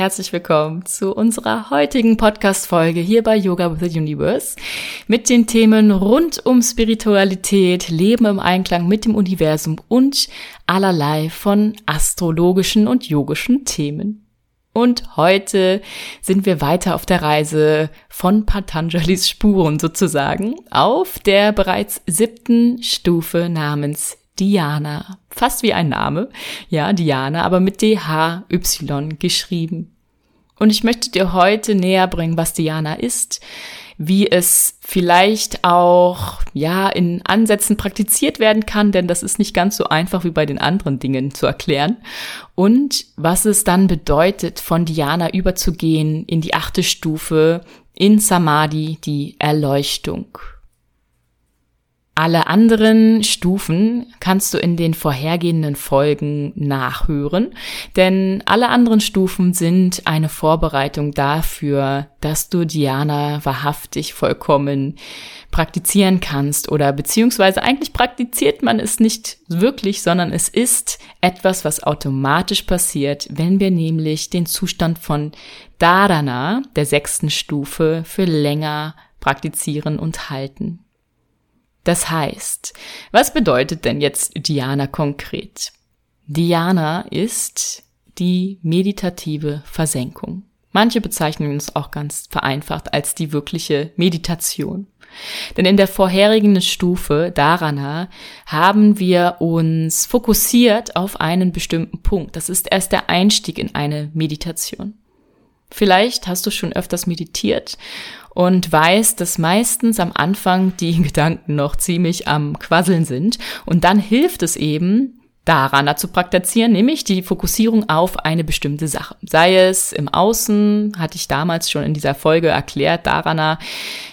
herzlich willkommen zu unserer heutigen Podcast-Folge hier bei Yoga with the Universe mit den Themen rund um Spiritualität, Leben im Einklang mit dem Universum und allerlei von astrologischen und yogischen Themen. Und heute sind wir weiter auf der Reise von Patanjalis Spuren sozusagen auf der bereits siebten Stufe namens Diana. Fast wie ein Name. Ja, Diana, aber mit D-H-Y geschrieben. Und ich möchte dir heute näher bringen, was Diana ist, wie es vielleicht auch, ja, in Ansätzen praktiziert werden kann, denn das ist nicht ganz so einfach wie bei den anderen Dingen zu erklären. Und was es dann bedeutet, von Diana überzugehen in die achte Stufe, in Samadhi, die Erleuchtung. Alle anderen Stufen kannst du in den vorhergehenden Folgen nachhören, denn alle anderen Stufen sind eine Vorbereitung dafür, dass du Diana wahrhaftig vollkommen praktizieren kannst oder beziehungsweise eigentlich praktiziert man es nicht wirklich, sondern es ist etwas, was automatisch passiert, wenn wir nämlich den Zustand von Dharana, der sechsten Stufe, für länger praktizieren und halten. Das heißt, was bedeutet denn jetzt Dhyana konkret? Dhyana ist die meditative Versenkung. Manche bezeichnen es auch ganz vereinfacht als die wirkliche Meditation. Denn in der vorherigen Stufe, Dharana, haben wir uns fokussiert auf einen bestimmten Punkt. Das ist erst der Einstieg in eine Meditation. Vielleicht hast du schon öfters meditiert und weißt, dass meistens am Anfang die Gedanken noch ziemlich am Quasseln sind. Und dann hilft es eben, daran zu praktizieren, nämlich die Fokussierung auf eine bestimmte Sache. Sei es im Außen, hatte ich damals schon in dieser Folge erklärt, daran,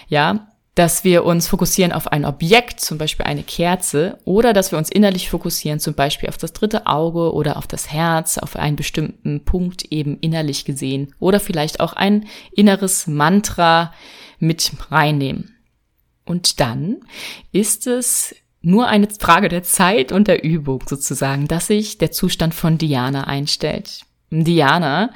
ja, dass wir uns fokussieren auf ein Objekt, zum Beispiel eine Kerze, oder dass wir uns innerlich fokussieren, zum Beispiel auf das dritte Auge oder auf das Herz, auf einen bestimmten Punkt eben innerlich gesehen, oder vielleicht auch ein inneres Mantra mit reinnehmen. Und dann ist es nur eine Frage der Zeit und der Übung sozusagen, dass sich der Zustand von Diana einstellt. Diana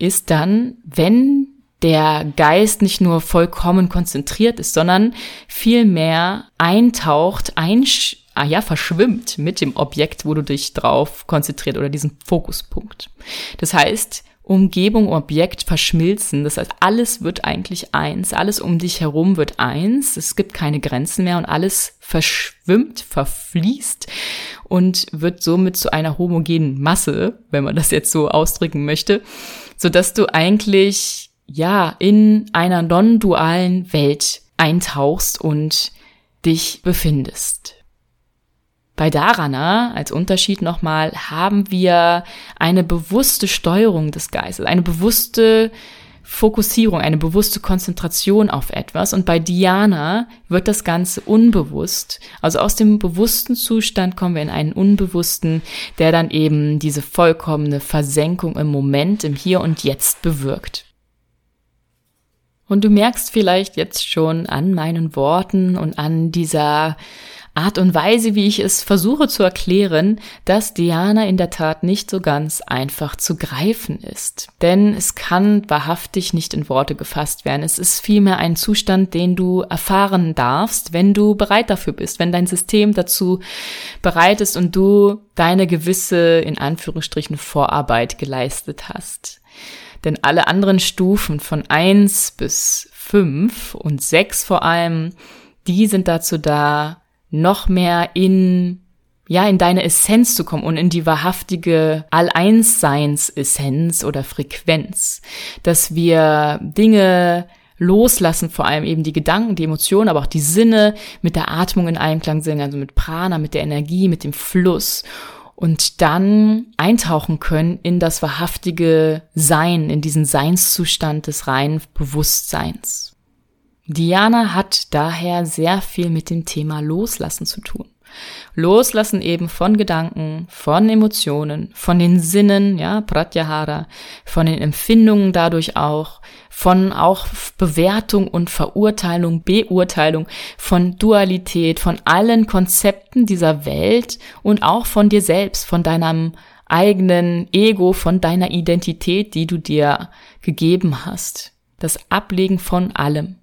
ist dann, wenn der Geist nicht nur vollkommen konzentriert ist, sondern vielmehr eintaucht, einsch ah ja, verschwimmt mit dem Objekt, wo du dich drauf konzentriert oder diesen Fokuspunkt. Das heißt, Umgebung, Objekt verschmilzen. Das heißt, alles wird eigentlich eins. Alles um dich herum wird eins. Es gibt keine Grenzen mehr und alles verschwimmt, verfließt und wird somit zu einer homogenen Masse, wenn man das jetzt so ausdrücken möchte, so dass du eigentlich ja, in einer non-dualen Welt eintauchst und dich befindest. Bei Dharana, als Unterschied nochmal, haben wir eine bewusste Steuerung des Geistes, eine bewusste Fokussierung, eine bewusste Konzentration auf etwas. Und bei Dhyana wird das Ganze unbewusst. Also aus dem bewussten Zustand kommen wir in einen unbewussten, der dann eben diese vollkommene Versenkung im Moment, im Hier und Jetzt bewirkt. Und du merkst vielleicht jetzt schon an meinen Worten und an dieser Art und Weise, wie ich es versuche zu erklären, dass Diana in der Tat nicht so ganz einfach zu greifen ist. Denn es kann wahrhaftig nicht in Worte gefasst werden. Es ist vielmehr ein Zustand, den du erfahren darfst, wenn du bereit dafür bist, wenn dein System dazu bereit ist und du deine gewisse, in Anführungsstrichen, Vorarbeit geleistet hast. Denn alle anderen Stufen von eins bis fünf und sechs vor allem, die sind dazu da, noch mehr in ja, in deine Essenz zu kommen und in die wahrhaftige All-Eins-Seins-Essenz oder Frequenz. Dass wir Dinge loslassen, vor allem eben die Gedanken, die Emotionen, aber auch die Sinne mit der Atmung in Einklang sind, also mit Prana, mit der Energie, mit dem Fluss und dann eintauchen können in das wahrhaftige Sein, in diesen Seinszustand des reinen Bewusstseins. Diana hat daher sehr viel mit dem Thema Loslassen zu tun. Loslassen eben von Gedanken, von Emotionen, von den Sinnen, ja, Pratyahara, von den Empfindungen dadurch auch, von auch Bewertung und Verurteilung, Beurteilung, von Dualität, von allen Konzepten dieser Welt und auch von dir selbst, von deinem eigenen Ego, von deiner Identität, die du dir gegeben hast. Das Ablegen von allem.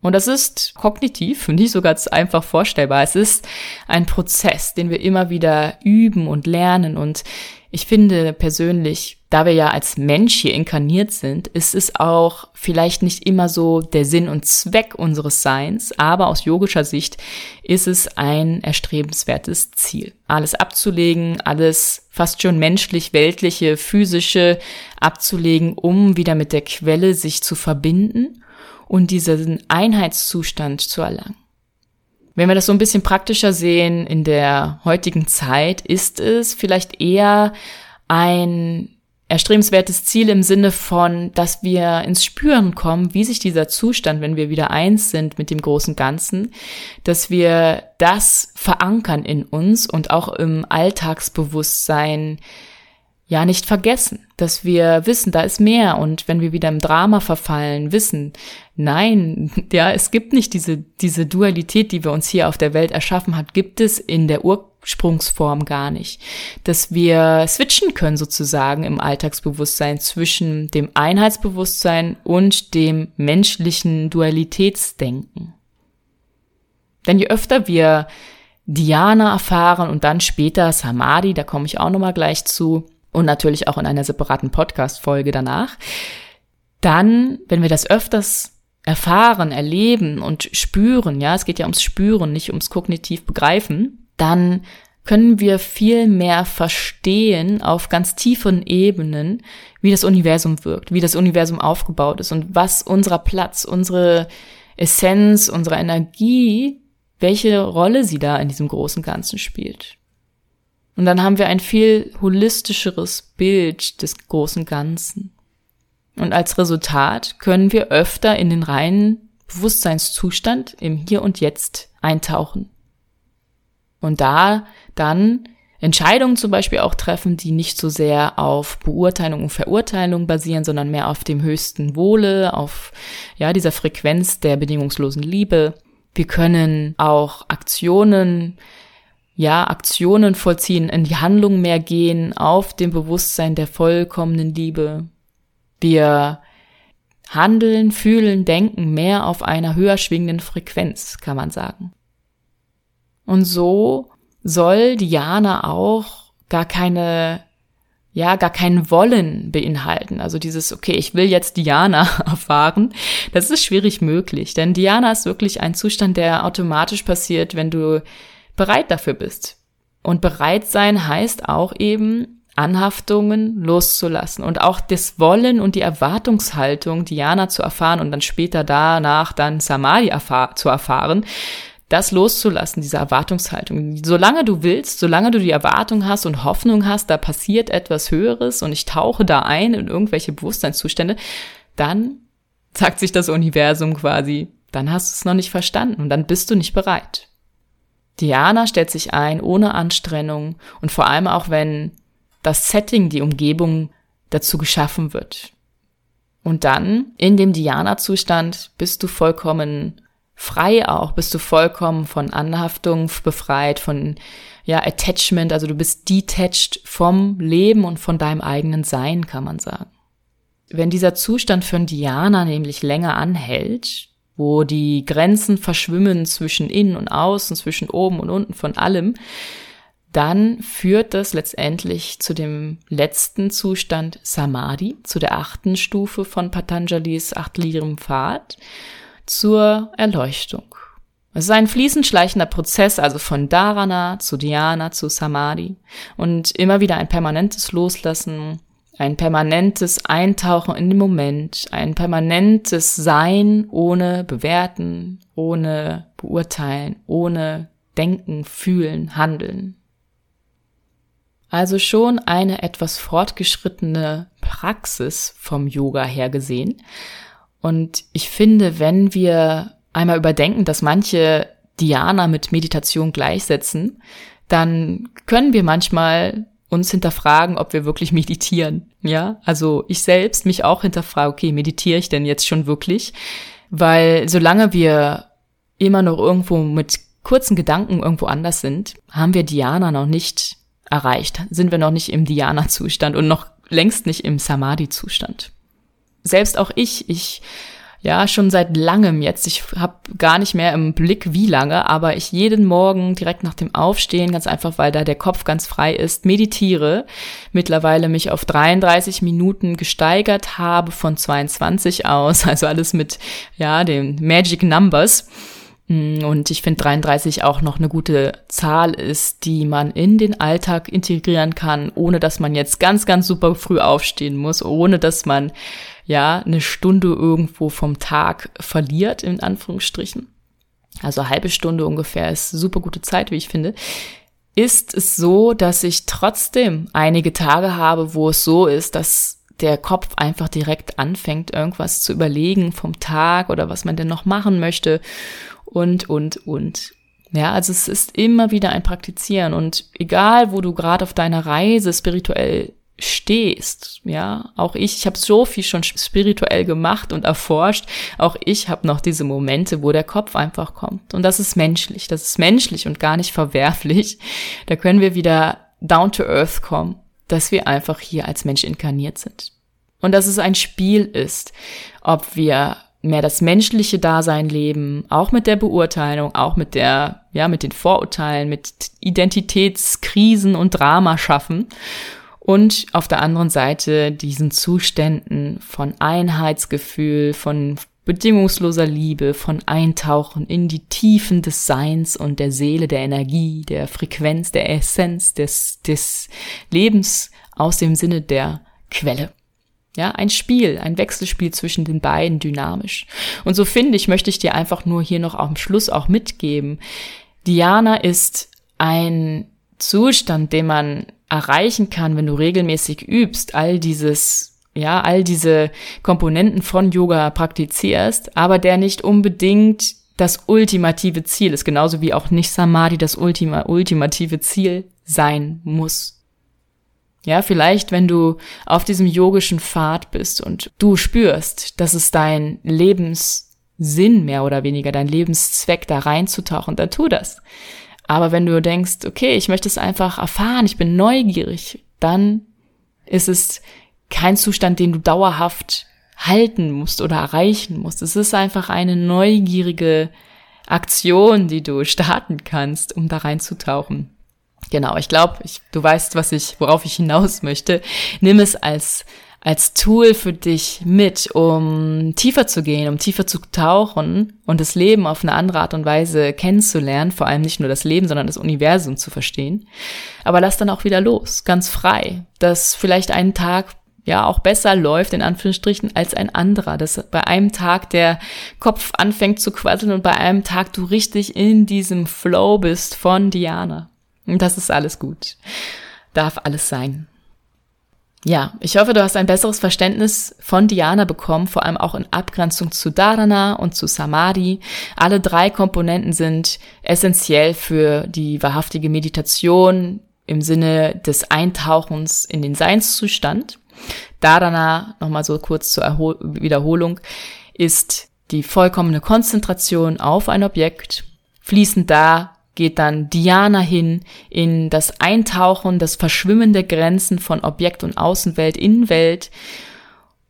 Und das ist kognitiv nicht so ganz einfach vorstellbar. Es ist ein Prozess, den wir immer wieder üben und lernen. Und ich finde persönlich, da wir ja als Mensch hier inkarniert sind, ist es auch vielleicht nicht immer so der Sinn und Zweck unseres Seins, aber aus yogischer Sicht ist es ein erstrebenswertes Ziel. Alles abzulegen, alles fast schon menschlich, weltliche, physische abzulegen, um wieder mit der Quelle sich zu verbinden und diesen Einheitszustand zu erlangen. Wenn wir das so ein bisschen praktischer sehen in der heutigen Zeit, ist es vielleicht eher ein erstrebenswertes Ziel im Sinne von, dass wir ins Spüren kommen, wie sich dieser Zustand, wenn wir wieder eins sind mit dem großen Ganzen, dass wir das verankern in uns und auch im Alltagsbewusstsein ja nicht vergessen, dass wir wissen, da ist mehr und wenn wir wieder im Drama verfallen, wissen, nein, ja, es gibt nicht diese, diese Dualität, die wir uns hier auf der Welt erschaffen hat, gibt es in der Ursprungsform gar nicht. Dass wir switchen können sozusagen im Alltagsbewusstsein zwischen dem Einheitsbewusstsein und dem menschlichen Dualitätsdenken. Denn je öfter wir Diana erfahren und dann später Samadhi, da komme ich auch nochmal gleich zu, und natürlich auch in einer separaten Podcast-Folge danach. Dann, wenn wir das öfters erfahren, erleben und spüren, ja, es geht ja ums Spüren, nicht ums kognitiv begreifen, dann können wir viel mehr verstehen auf ganz tiefen Ebenen, wie das Universum wirkt, wie das Universum aufgebaut ist und was unser Platz, unsere Essenz, unsere Energie, welche Rolle sie da in diesem großen Ganzen spielt. Und dann haben wir ein viel holistischeres Bild des großen Ganzen. Und als Resultat können wir öfter in den reinen Bewusstseinszustand im Hier und Jetzt eintauchen. Und da dann Entscheidungen zum Beispiel auch treffen, die nicht so sehr auf Beurteilung und Verurteilung basieren, sondern mehr auf dem höchsten Wohle, auf ja dieser Frequenz der bedingungslosen Liebe. Wir können auch Aktionen ja, Aktionen vollziehen, in die Handlung mehr gehen, auf dem Bewusstsein der vollkommenen Liebe. Wir handeln, fühlen, denken mehr auf einer höher schwingenden Frequenz, kann man sagen. Und so soll Diana auch gar keine, ja, gar kein Wollen beinhalten. Also dieses, okay, ich will jetzt Diana erfahren, das ist schwierig möglich. Denn Diana ist wirklich ein Zustand, der automatisch passiert, wenn du bereit dafür bist. Und bereit sein heißt auch eben, Anhaftungen loszulassen und auch das Wollen und die Erwartungshaltung, Diana zu erfahren und dann später danach dann Samadhi erfahr zu erfahren, das loszulassen, diese Erwartungshaltung. Solange du willst, solange du die Erwartung hast und Hoffnung hast, da passiert etwas Höheres und ich tauche da ein in irgendwelche Bewusstseinszustände, dann sagt sich das Universum quasi, dann hast du es noch nicht verstanden und dann bist du nicht bereit. Diana stellt sich ein ohne Anstrengung und vor allem auch wenn das Setting, die Umgebung dazu geschaffen wird. Und dann in dem Diana-Zustand bist du vollkommen frei auch, bist du vollkommen von Anhaftung befreit, von ja, Attachment, also du bist detached vom Leben und von deinem eigenen Sein, kann man sagen. Wenn dieser Zustand für Diana nämlich länger anhält, wo die Grenzen verschwimmen zwischen innen und außen, zwischen oben und unten von allem, dann führt das letztendlich zu dem letzten Zustand Samadhi, zu der achten Stufe von Patanjalis achtliedrigem Pfad, zur Erleuchtung. Es ist ein fließend schleichender Prozess, also von Dharana zu Dhyana zu Samadhi und immer wieder ein permanentes Loslassen, ein permanentes Eintauchen in den Moment, ein permanentes Sein ohne bewerten, ohne beurteilen, ohne denken, fühlen, handeln. Also schon eine etwas fortgeschrittene Praxis vom Yoga her gesehen. Und ich finde, wenn wir einmal überdenken, dass manche Dhyana mit Meditation gleichsetzen, dann können wir manchmal uns hinterfragen, ob wir wirklich meditieren. Ja, also ich selbst mich auch hinterfrage, okay, meditiere ich denn jetzt schon wirklich? Weil solange wir immer noch irgendwo mit kurzen Gedanken irgendwo anders sind, haben wir Diana noch nicht erreicht, sind wir noch nicht im Dhyana-Zustand und noch längst nicht im Samadhi-Zustand. Selbst auch ich, ich ja schon seit langem jetzt. Ich habe gar nicht mehr im Blick, wie lange, aber ich jeden Morgen direkt nach dem Aufstehen, ganz einfach, weil da der Kopf ganz frei ist, meditiere. Mittlerweile mich auf 33 Minuten gesteigert habe von 22 aus, also alles mit ja den Magic Numbers. Mm, und ich finde 33 auch noch eine gute Zahl ist, die man in den Alltag integrieren kann, ohne dass man jetzt ganz, ganz super früh aufstehen muss, ohne dass man ja, eine Stunde irgendwo vom Tag verliert, in Anführungsstrichen, also halbe Stunde ungefähr ist super gute Zeit, wie ich finde, ist es so, dass ich trotzdem einige Tage habe, wo es so ist, dass der Kopf einfach direkt anfängt, irgendwas zu überlegen vom Tag oder was man denn noch machen möchte und, und, und. Ja, also es ist immer wieder ein Praktizieren und egal, wo du gerade auf deiner Reise spirituell stehst. Ja, auch ich, ich habe so viel schon spirituell gemacht und erforscht. Auch ich habe noch diese Momente, wo der Kopf einfach kommt. Und das ist menschlich. Das ist menschlich und gar nicht verwerflich. Da können wir wieder down to earth kommen, dass wir einfach hier als Mensch inkarniert sind. Und dass es ein Spiel ist, ob wir mehr das menschliche Dasein leben, auch mit der Beurteilung, auch mit der, ja, mit den Vorurteilen, mit Identitätskrisen und Drama schaffen und auf der anderen Seite diesen Zuständen von Einheitsgefühl, von bedingungsloser Liebe, von Eintauchen in die Tiefen des Seins und der Seele, der Energie, der Frequenz, der Essenz des, des Lebens aus dem Sinne der Quelle. Ja, ein Spiel, ein Wechselspiel zwischen den beiden dynamisch. Und so finde ich, möchte ich dir einfach nur hier noch am Schluss auch mitgeben. Diana ist ein Zustand, den man erreichen kann, wenn du regelmäßig übst, all dieses, ja, all diese Komponenten von Yoga praktizierst, aber der nicht unbedingt das ultimative Ziel ist, genauso wie auch nicht Samadhi das Ultima, ultimative Ziel sein muss. Ja, vielleicht, wenn du auf diesem yogischen Pfad bist und du spürst, dass es dein Lebenssinn mehr oder weniger, dein Lebenszweck da reinzutauchen, dann tu das. Aber wenn du denkst, okay, ich möchte es einfach erfahren, ich bin neugierig, dann ist es kein Zustand, den du dauerhaft halten musst oder erreichen musst. Es ist einfach eine neugierige Aktion, die du starten kannst, um da reinzutauchen. Genau, ich glaube, du weißt, was ich, worauf ich hinaus möchte. Nimm es als als Tool für dich mit, um tiefer zu gehen, um tiefer zu tauchen und das Leben auf eine andere Art und Weise kennenzulernen, vor allem nicht nur das Leben, sondern das Universum zu verstehen. Aber lass dann auch wieder los, ganz frei, dass vielleicht ein Tag ja auch besser läuft, in Anführungsstrichen, als ein anderer. Dass bei einem Tag der Kopf anfängt zu quasseln und bei einem Tag du richtig in diesem Flow bist von Diana. Das ist alles gut. Darf alles sein. Ja, ich hoffe, du hast ein besseres Verständnis von Dhyana bekommen, vor allem auch in Abgrenzung zu Dharana und zu Samadhi. Alle drei Komponenten sind essentiell für die wahrhaftige Meditation im Sinne des Eintauchens in den Seinszustand. Dharana, nochmal so kurz zur Erhol Wiederholung, ist die vollkommene Konzentration auf ein Objekt, fließend da geht dann Diana hin in das Eintauchen, das Verschwimmen der Grenzen von Objekt und Außenwelt, Innenwelt.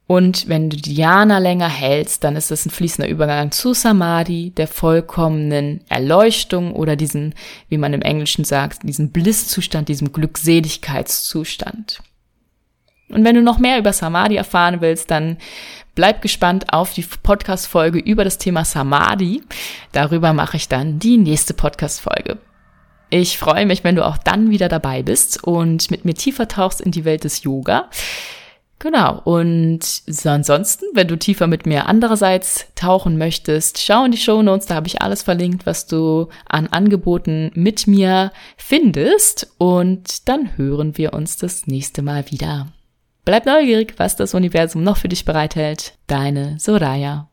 Und wenn du Diana länger hältst, dann ist es ein fließender Übergang zu Samadhi, der vollkommenen Erleuchtung oder diesen, wie man im Englischen sagt, diesen Blisszustand, diesem Glückseligkeitszustand. Und wenn du noch mehr über Samadhi erfahren willst, dann bleib gespannt auf die Podcast-Folge über das Thema Samadhi. Darüber mache ich dann die nächste Podcast-Folge. Ich freue mich, wenn du auch dann wieder dabei bist und mit mir tiefer tauchst in die Welt des Yoga. Genau. Und ansonsten, wenn du tiefer mit mir andererseits tauchen möchtest, schau in die Show Notes, da habe ich alles verlinkt, was du an Angeboten mit mir findest. Und dann hören wir uns das nächste Mal wieder. Bleib neugierig, was das Universum noch für dich bereithält. Deine Soraya.